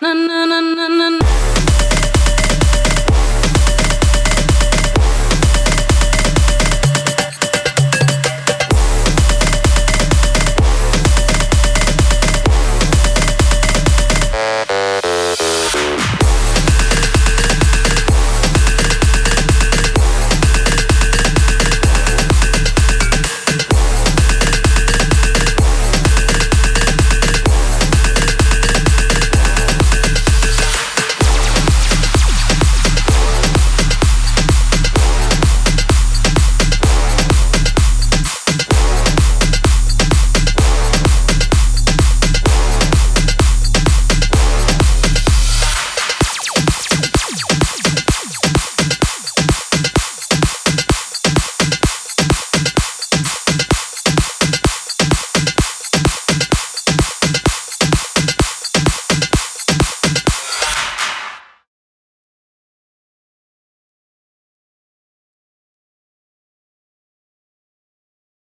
na na na na na